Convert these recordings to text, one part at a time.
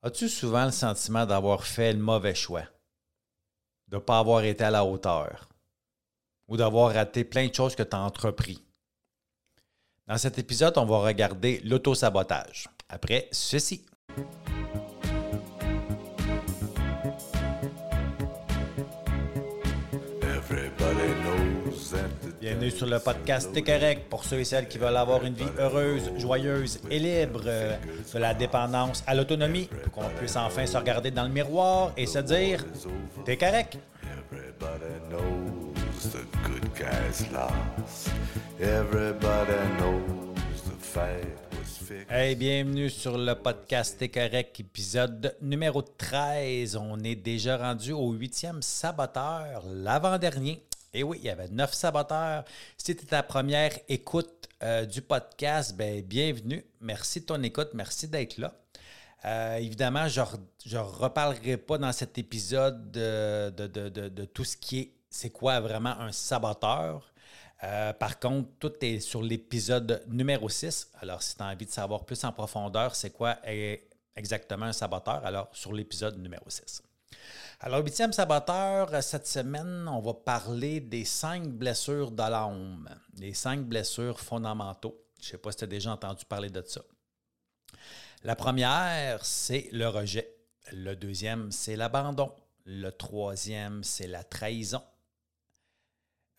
As-tu souvent le sentiment d'avoir fait le mauvais choix? De ne pas avoir été à la hauteur? Ou d'avoir raté plein de choses que tu as entrepris? Dans cet épisode, on va regarder l'autosabotage. Après ceci. Bienvenue sur le podcast T'es correct pour ceux et celles qui veulent avoir une vie heureuse, joyeuse et libre euh, de la dépendance à l'autonomie pour qu'on puisse enfin se regarder dans le miroir et se dire T'es correct. Hey, bienvenue sur le podcast T'es correct, épisode numéro 13. On est déjà rendu au huitième saboteur, l'avant-dernier. Et oui, il y avait neuf saboteurs. Si c'était ta première écoute euh, du podcast, ben, bienvenue. Merci de ton écoute. Merci d'être là. Euh, évidemment, je ne reparlerai pas dans cet épisode de, tout ce qui est c'est quoi vraiment un saboteur. Euh, par contre, tout est sur l'épisode numéro 6. Alors, si tu as envie de savoir plus en profondeur, c'est quoi exactement un saboteur, alors sur l'épisode numéro 6. Alors, huitième saboteur, cette semaine, on va parler des cinq blessures de l'âme, les cinq blessures fondamentaux. Je ne sais pas si tu as déjà entendu parler de ça. La première, c'est le rejet. Le deuxième, c'est l'abandon. Le troisième, c'est la trahison.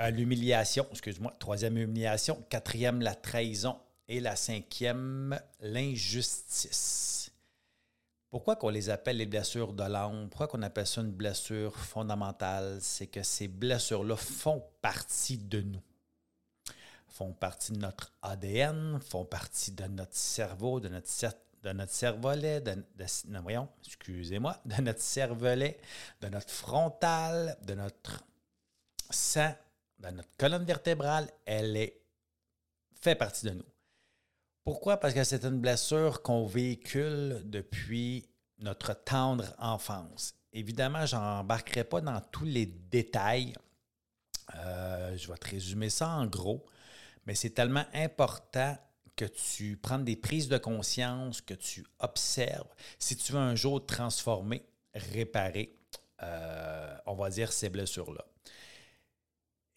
Euh, l'humiliation, excuse-moi, troisième humiliation. Quatrième, la trahison. Et la cinquième, l'injustice. Pourquoi qu'on les appelle les blessures de l'âme? Pourquoi qu'on appelle ça une blessure fondamentale? C'est que ces blessures-là font partie de nous. Font partie de notre ADN, font partie de notre cerveau, de notre, de notre cervelet, de notre cervelet, de notre frontal, de notre sang, de notre colonne vertébrale. Elle est, fait partie de nous. Pourquoi? Parce que c'est une blessure qu'on véhicule depuis notre tendre enfance. Évidemment, je n'embarquerai pas dans tous les détails. Euh, je vais te résumer ça en gros, mais c'est tellement important que tu prennes des prises de conscience, que tu observes. Si tu veux un jour transformer, réparer, euh, on va dire ces blessures-là.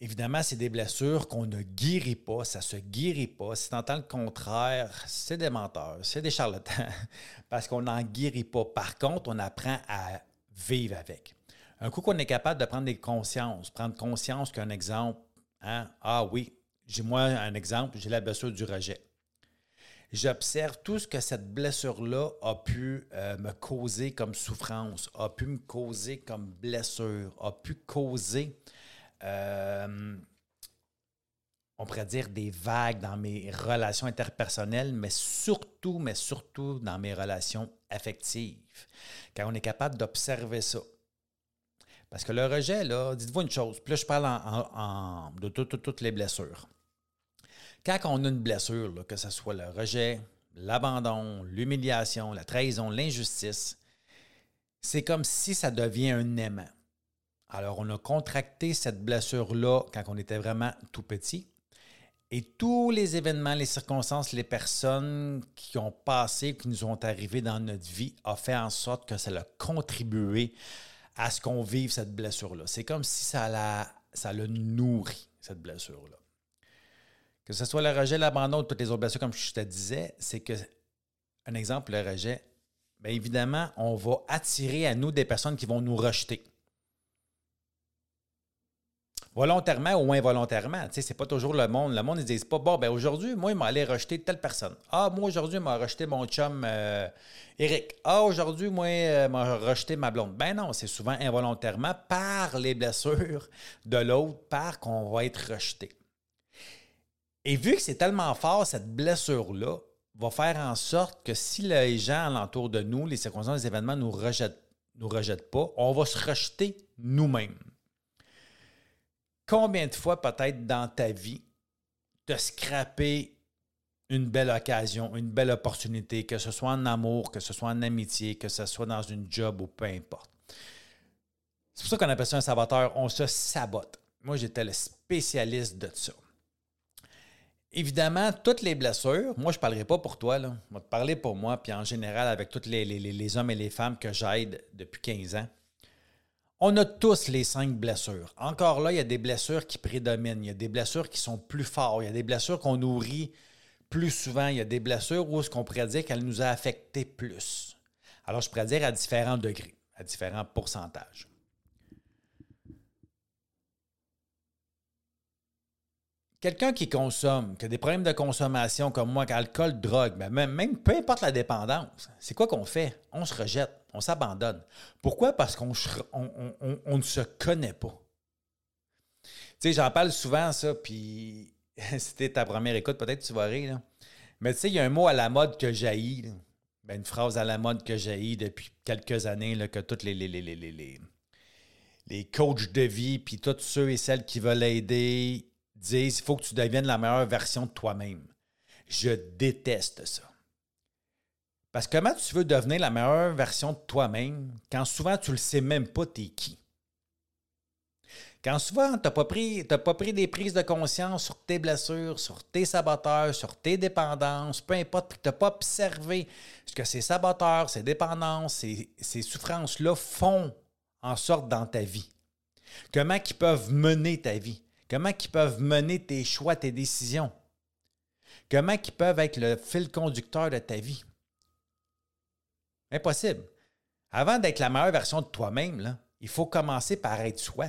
Évidemment, c'est des blessures qu'on ne guérit pas, ça se guérit pas. Si tu entends le contraire, c'est des menteurs, c'est des charlatans, parce qu'on n'en guérit pas. Par contre, on apprend à vivre avec. Un coup qu'on est capable de prendre des consciences, prendre conscience qu'un exemple, hein, ah oui, j'ai moi un exemple, j'ai la blessure du rejet. J'observe tout ce que cette blessure-là a pu euh, me causer comme souffrance, a pu me causer comme blessure, a pu causer euh, on pourrait dire des vagues dans mes relations interpersonnelles, mais surtout, mais surtout dans mes relations affectives. Quand on est capable d'observer ça. Parce que le rejet, dites-vous une chose, puis là, je parle de toutes les blessures. Quand on a une blessure, que ce soit le rejet, l'abandon, l'humiliation, la trahison, l'injustice, c'est comme si ça devient un aimant. Alors, on a contracté cette blessure-là quand on était vraiment tout petit. Et tous les événements, les circonstances, les personnes qui ont passé, qui nous ont arrivés dans notre vie, ont fait en sorte que ça a contribué à ce qu'on vive cette blessure-là. C'est comme si ça l'a, ça l'a nourri, cette blessure-là. Que ce soit le rejet, l'abandon ou toutes les autres blessures, comme je te disais, c'est que, un exemple, le rejet, bien évidemment, on va attirer à nous des personnes qui vont nous rejeter volontairement ou involontairement. Tu sais, c'est pas toujours le monde. Le monde, ils disent pas, bon, ben aujourd'hui, moi, il m'a allé rejeter telle personne. Ah, moi, aujourd'hui, il m'a rejeté mon chum euh, Eric. Ah, aujourd'hui, moi, il m'a rejeté ma blonde. Ben non, c'est souvent involontairement par les blessures de l'autre, par qu'on va être rejeté. Et vu que c'est tellement fort, cette blessure-là va faire en sorte que si les gens alentour de nous, les circonstances, les événements nous rejettent, nous rejettent pas, on va se rejeter nous-mêmes. Combien de fois peut-être dans ta vie te scraper une belle occasion, une belle opportunité, que ce soit en amour, que ce soit en amitié, que ce soit dans une job ou peu importe? C'est pour ça qu'on appelle ça un saboteur. On se sabote. Moi, j'étais le spécialiste de ça. évidemment, toutes les blessures, moi, je ne parlerai pas pour toi, là. je vais te parler pour moi, puis en général, avec tous les, les, hommes et les femmes que j'aide depuis 15 ans. On a tous les cinq blessures. Encore là, il y a des blessures qui prédominent. Il y a des blessures qui sont plus fortes. Il y a des blessures qu'on nourrit plus souvent. Il y a des blessures où ce qu'on pourrait dire qu'elles nous a affectés plus. Alors, je pourrais dire à différents degrés, à différents pourcentages. Quelqu'un qui consomme, qui a des problèmes de consommation comme moi, alcool, drogue, ben même, même peu importe la dépendance, c'est quoi qu'on fait? On se rejette, on s'abandonne. Pourquoi? Parce qu'on on, ne se connaît pas. Tu sais, j'en parle souvent, ça, puis c'était ta première écoute, peut-être tu vas rire. Mais tu sais, il y a un mot à la mode que jaillit, ben, une phrase à la mode que jaillit depuis quelques années, là, que toutes les, les, les, les, les coachs de vie, puis tous ceux et celles qui veulent aider, disent il faut que tu deviennes la meilleure version de toi-même. Je déteste ça. Parce que comment tu veux devenir la meilleure version de toi-même quand souvent tu ne le sais même pas t'es qui? Quand souvent tu n'as pas, pris, pas pris des prises de conscience sur tes blessures, sur tes saboteurs, sur tes dépendances, peu importe, tu n'as pas observé ce que ces saboteurs, ces dépendances, ces, ces souffrances-là font en sorte dans ta vie. Comment ils peuvent mener ta vie? Comment ils peuvent mener tes choix, tes décisions? Comment ils peuvent être le fil conducteur de ta vie? Impossible. Avant d'être la meilleure version de toi-même, il faut commencer par être soi.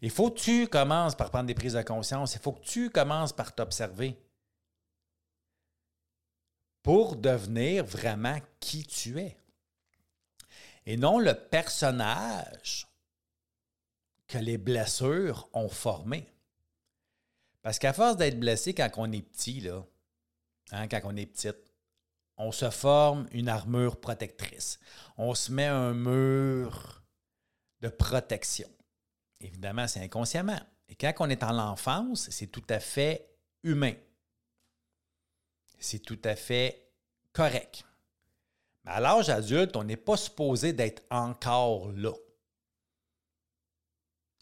Il faut que tu commences par prendre des prises de conscience. Il faut que tu commences par t'observer pour devenir vraiment qui tu es. Et non le personnage que les blessures ont formé. Parce qu'à force d'être blessé quand on est petit, hein, quand on est petite, on se forme une armure protectrice. On se met un mur de protection. Évidemment, c'est inconsciemment. Et quand on est en enfance, c'est tout à fait humain. C'est tout à fait correct. Mais à l'âge adulte, on n'est pas supposé d'être encore là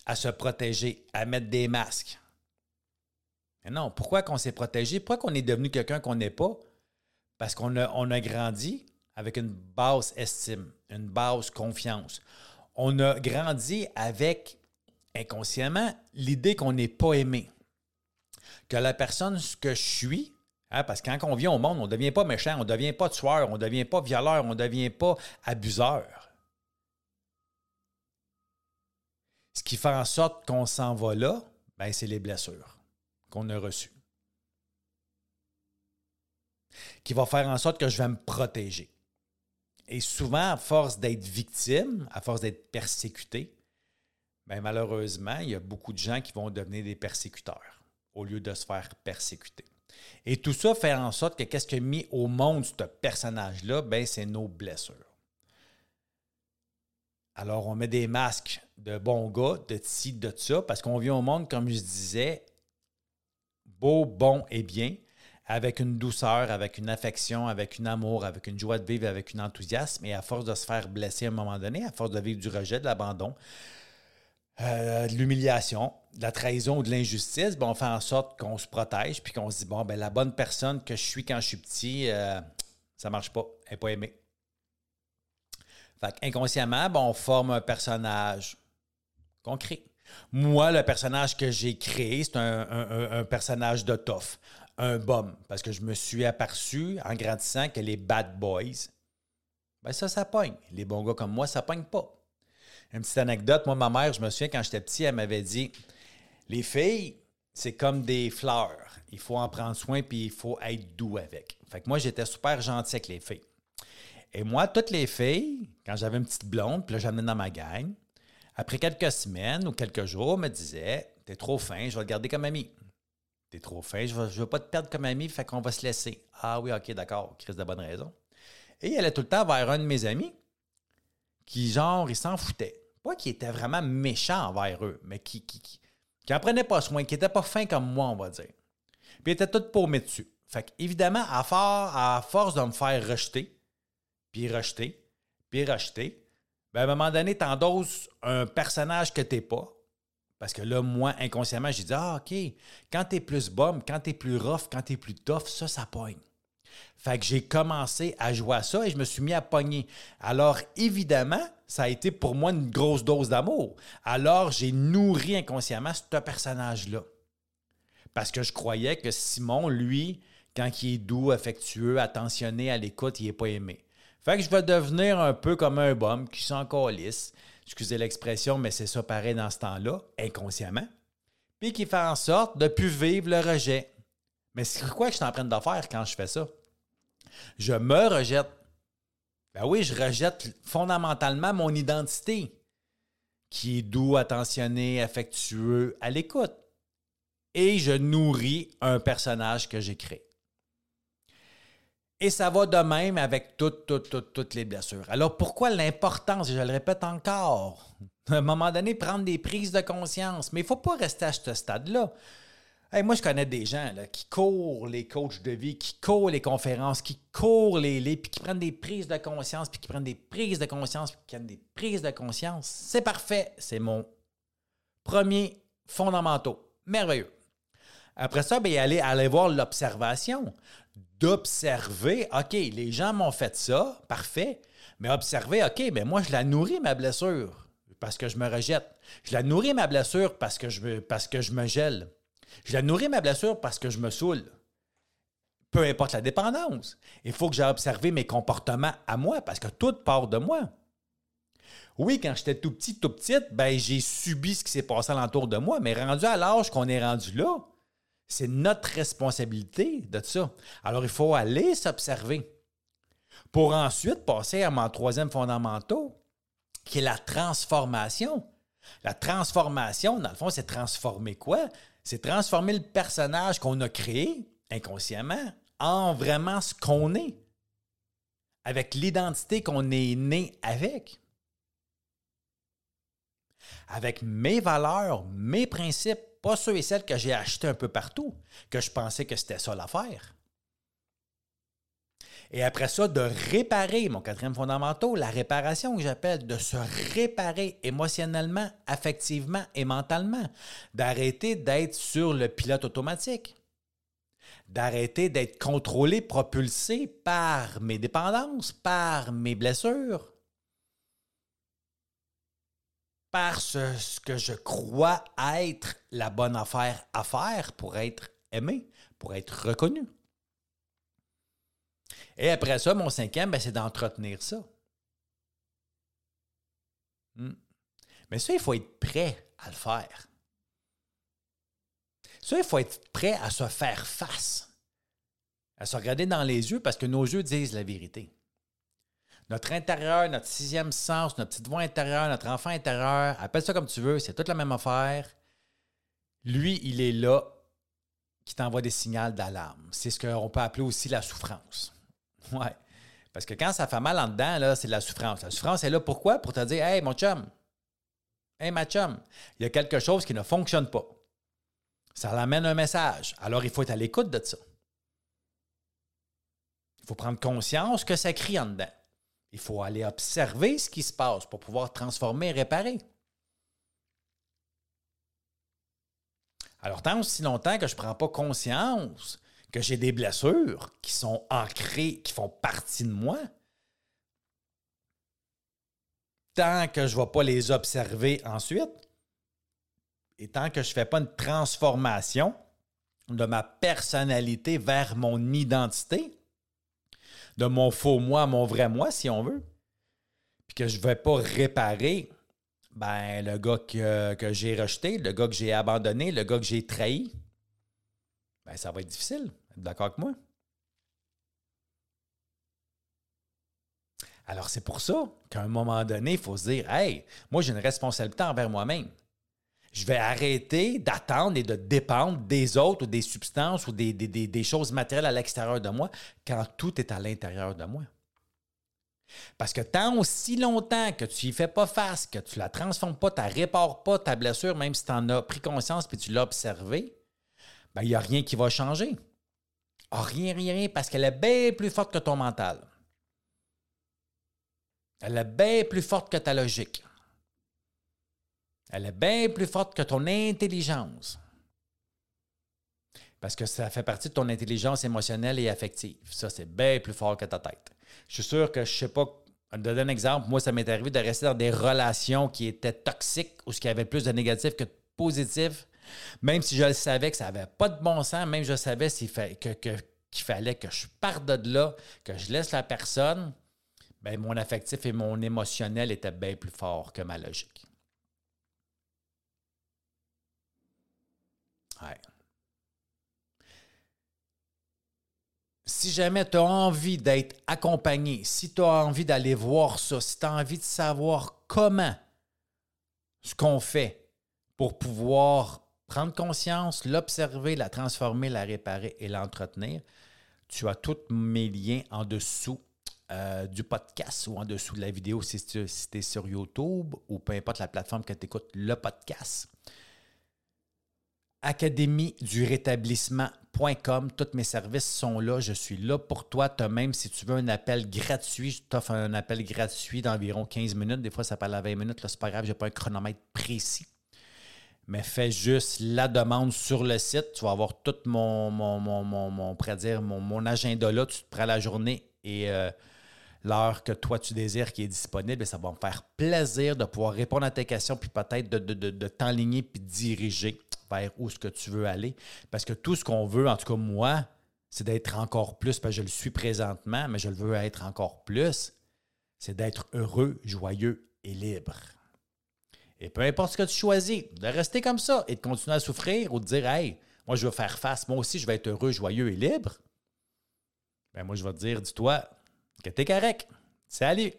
à se protéger, à mettre des masques. Mais non, pourquoi qu'on s'est protégé? Pourquoi qu'on est devenu quelqu'un qu'on n'est pas? Parce qu'on a, on grandi avec une basse estime, une basse confiance. On a grandi avec, inconsciemment, l'idée qu'on n'est pas aimé. Que la personne que je suis, hein, parce que quand on vient au monde, on ne devient pas méchant, on ne devient pas tueur, on ne devient pas violeur, on ne devient pas abuseur. Ce qui fait en sorte qu'on s'en va là, ben, c'est les blessures qu'on a reçues. Qui va faire en sorte que je vais me protéger. Et souvent, à force d'être victime, à force d'être persécuté, ben, malheureusement, il y a beaucoup de gens qui vont devenir des persécuteurs au lieu de se faire persécuter. Et tout ça fait en sorte que qu'est-ce qui a mis au monde ce personnage-là, ben, c'est nos blessures. Alors, on met des masques de bons gars, de ci, de ça, parce qu'on vient au monde, comme je disais, beau, bon et bien, avec une douceur, avec une affection, avec un amour, avec une joie de vivre, avec un enthousiasme. Et à force de se faire blesser à un moment donné, à force de vivre du rejet, de l'abandon, euh, de l'humiliation, de la trahison ou de l'injustice, ben, on fait en sorte qu'on se protège puis qu'on se dit bon, ben, la bonne personne que je suis quand je suis petit, euh, ça marche pas, elle n'est pas aimée. Fait inconsciemment, ben, on forme un personnage qu'on crée. Moi, le personnage que j'ai créé, c'est un, personnage de tough, un bum, parce que je me suis aperçu en grandissant que les bad boys, ben ça, ça pogne. Les bons gars comme moi, ça pogne pas. Une petite anecdote, moi, ma mère, je me souviens quand j'étais petit, elle m'avait dit Les filles, c'est comme des fleurs. Il faut en prendre soin puis il faut être doux avec. Fait que moi, j'étais super gentil avec les filles. Et moi, toutes les filles, quand j'avais une petite blonde, puis là, j'amenais dans ma gang, après quelques semaines ou quelques jours, me disaient T'es trop fin, je vais te garder comme ami. T'es trop fin, je ne veux, pas te perdre comme ami, fait qu'on va se laisser. Ah oui, ok, d'accord, Chris de bonne raison. Et il allait tout le temps vers un de mes amis qui, genre, il s'en foutait. Pas qu'il était vraiment méchant envers eux, mais qui, qui, qui, en prenait pas soin, qui n'était pas fin comme moi, on va dire. Puis il était tout paumé dessus. Fait évidemment, à, à force de me faire rejeter, puis rejeter, puis rejeter, ben à un moment donné, tu endosses un personnage que tu n'es pas, Parce que là, moi, inconsciemment, j'ai dit Ah, OK, quand tu es plus bombe, quand tu es plus rough, quand tu es plus tough, ça, ça pogne. Fait que j'ai commencé à jouer à ça et je me suis mis à pogner. Alors, évidemment, ça a été pour moi une grosse dose d'amour. Alors, j'ai nourri inconsciemment ce personnage-là. Parce que je croyais que Simon, lui, quand il est doux, affectueux, attentionné, à l'écoute, il n'est pas aimé. Fait que je vais devenir un peu comme un bum qui s'en calisse. Excusez l'expression, mais c'est ça pareil dans ce temps-là, inconsciemment. Puis qui fait en sorte de plus vivre le rejet. Mais c'est quoi que je suis en train de faire quand je fais ça? Je me rejette. Ben oui, je rejette fondamentalement mon identité, qui est doux, attentionné, affectueux, à l'écoute. Et je nourris un personnage que j'ai créé. Et ça va de même avec toutes, toutes, toutes, toutes les blessures. Alors pourquoi l'importance, je le répète encore, à un moment donné, prendre des prises de conscience? Mais il ne faut pas rester à ce stade-là. moi, je connais des gens qui courent les coachs de vie, qui courent les conférences, qui courent les livres, puis qui prennent des prises de conscience, puis qui prennent des prises de conscience, puis qui prennent des prises de conscience. C'est parfait. C'est mon premier fondamental. Merveilleux. Après ça, bien, aller, aller voir l'observation d'observer, OK, les gens m'ont fait ça, parfait, mais observer, OK, mais moi, je la nourris, ma blessure, parce que je me rejette. Je la nourris, ma blessure, parce que je, parce que je me gèle. Je la nourris, ma blessure, parce que je me saoule. Peu importe la dépendance. Il faut que j'ai observé mes comportements à moi, parce que tout part de moi. Oui, quand j'étais tout petit, tout petite, ben, j'ai subi ce qui s'est passé alentour de moi, mais rendu à l'âge qu'on est rendu là, c'est notre responsabilité de ça. Alors, il faut aller s'observer pour ensuite passer à mon troisième fondamental, qui est la transformation. La transformation, dans le fond, c'est transformer quoi? C'est transformer le personnage qu'on a créé inconsciemment en vraiment ce qu'on est, avec l'identité qu'on est né avec, avec mes valeurs, mes principes, pas ceux et celles que j'ai achetés un peu partout, que je pensais que c'était ça l'affaire. Et après ça, de réparer, mon quatrième fondamental, la réparation que j'appelle, de se réparer émotionnellement, affectivement et mentalement, d'arrêter d'être sur le pilote automatique, d'arrêter d'être contrôlé, propulsé par mes dépendances, par mes blessures, parce ce que je crois être la bonne affaire à faire pour être aimé, pour être reconnu. Et après ça, mon cinquième, ben, c'est d'entretenir ça. Hmm. Mais ça, il faut être prêt à le faire. Ça, il faut être prêt à se faire face, à se regarder dans les yeux parce que nos yeux disent la vérité. Notre intérieur, notre sixième sens, notre petite voix intérieure, notre enfant intérieur, appelle ça comme tu veux, c'est toute la même affaire. Lui, il est là qui t'envoie des signaux d'alarme. C'est ce qu'on peut appeler aussi la souffrance. Ouais. Parce que quand ça fait mal en dedans, là, c'est de la souffrance. La souffrance est là pourquoi? Pour te dire Hey, mon chum, hey, ma chum, il y a quelque chose qui ne fonctionne pas. Ça l'amène un message. Alors, il faut être à l'écoute de ça. Il faut prendre conscience que ça crie en dedans. Il faut aller observer ce qui se passe pour pouvoir transformer et réparer. Alors, tant aussi longtemps que je ne prends pas conscience que j'ai des blessures qui sont ancrées, qui font partie de moi, tant que je ne vais pas les observer ensuite, et tant que je ne fais pas une transformation de ma personnalité vers mon identité, de mon faux moi à mon vrai moi, si on veut, puis que je ne vais pas réparer ben, le gars que, j'ai rejeté, le gars que j'ai abandonné, le gars que j'ai trahi, ben, ça va être difficile. D'accord avec moi? Alors, c'est pour ça qu'à un moment donné, il faut se dire Hey, moi, j'ai une responsabilité envers moi-même je vais arrêter d'attendre et de dépendre des autres ou des substances ou des, choses matérielles à l'extérieur de moi quand tout est à l'intérieur de moi. Parce que tant aussi longtemps que tu n'y fais pas face, que tu la transformes pas, tu ne répares pas ta blessure, même si tu en as pris conscience et tu l'as observé, ben, il n'y a rien qui va changer. Ah, rien, rien, rien, parce qu'elle est bien plus forte que ton mental. Elle est bien plus forte que ta logique. Elle est bien plus forte que ton intelligence. Parce que ça fait partie de ton intelligence émotionnelle et affective. Ça, c'est bien plus fort que ta tête. Je suis sûr que, je ne sais pas, donner un exemple, moi, ça m'est arrivé de rester dans des relations qui étaient toxiques ou qui avaient plus de négatifs que de positifs. Même si je savais que ça n'avait pas de bon sens, même je savais qu'il fallait que je parte de là, que je laisse la personne, bien, mon affectif et mon émotionnel étaient bien plus forts que ma logique. Si jamais tu as envie d'être accompagné, si tu as envie d'aller voir ça, si tu as envie de savoir comment ce qu'on fait pour pouvoir prendre conscience, l'observer, la transformer, la réparer et l'entretenir, tu as tous mes liens en dessous euh, du podcast ou en dessous de la vidéo si tu es sur YouTube ou peu importe la plateforme que tu écoutes le podcast. Académie du rétablissement tous mes services sont là. Je suis là pour toi. As même si tu veux un appel gratuit, je t'offre un appel gratuit d'environ 15 minutes. Des fois, ça parle à 20 minutes. Là, c'est pas grave, je n'ai pas un chronomètre précis. Mais fais juste la demande sur le site. Tu vas avoir tout mon, mon, mon, mon, mon, agenda là. Tu te prends la journée et euh, l'heure que toi tu désires qui est disponible. Et ça va me faire plaisir de pouvoir répondre à tes questions, puis peut-être de, de, de, de t'enligner puis de diriger vers où ce que tu veux aller. Parce que tout ce qu'on veut, en tout cas moi, c'est d'être encore plus, parce je le suis présentement, mais je le veux être encore plus, c'est d'être heureux, joyeux et libre. Et peu importe ce que tu choisis, de rester comme ça et de continuer à souffrir ou de dire Hey, moi je veux faire face, moi aussi je vais être heureux, joyeux et libre. Ben moi je vais te dire, dis-toi que t'es correct. Salut!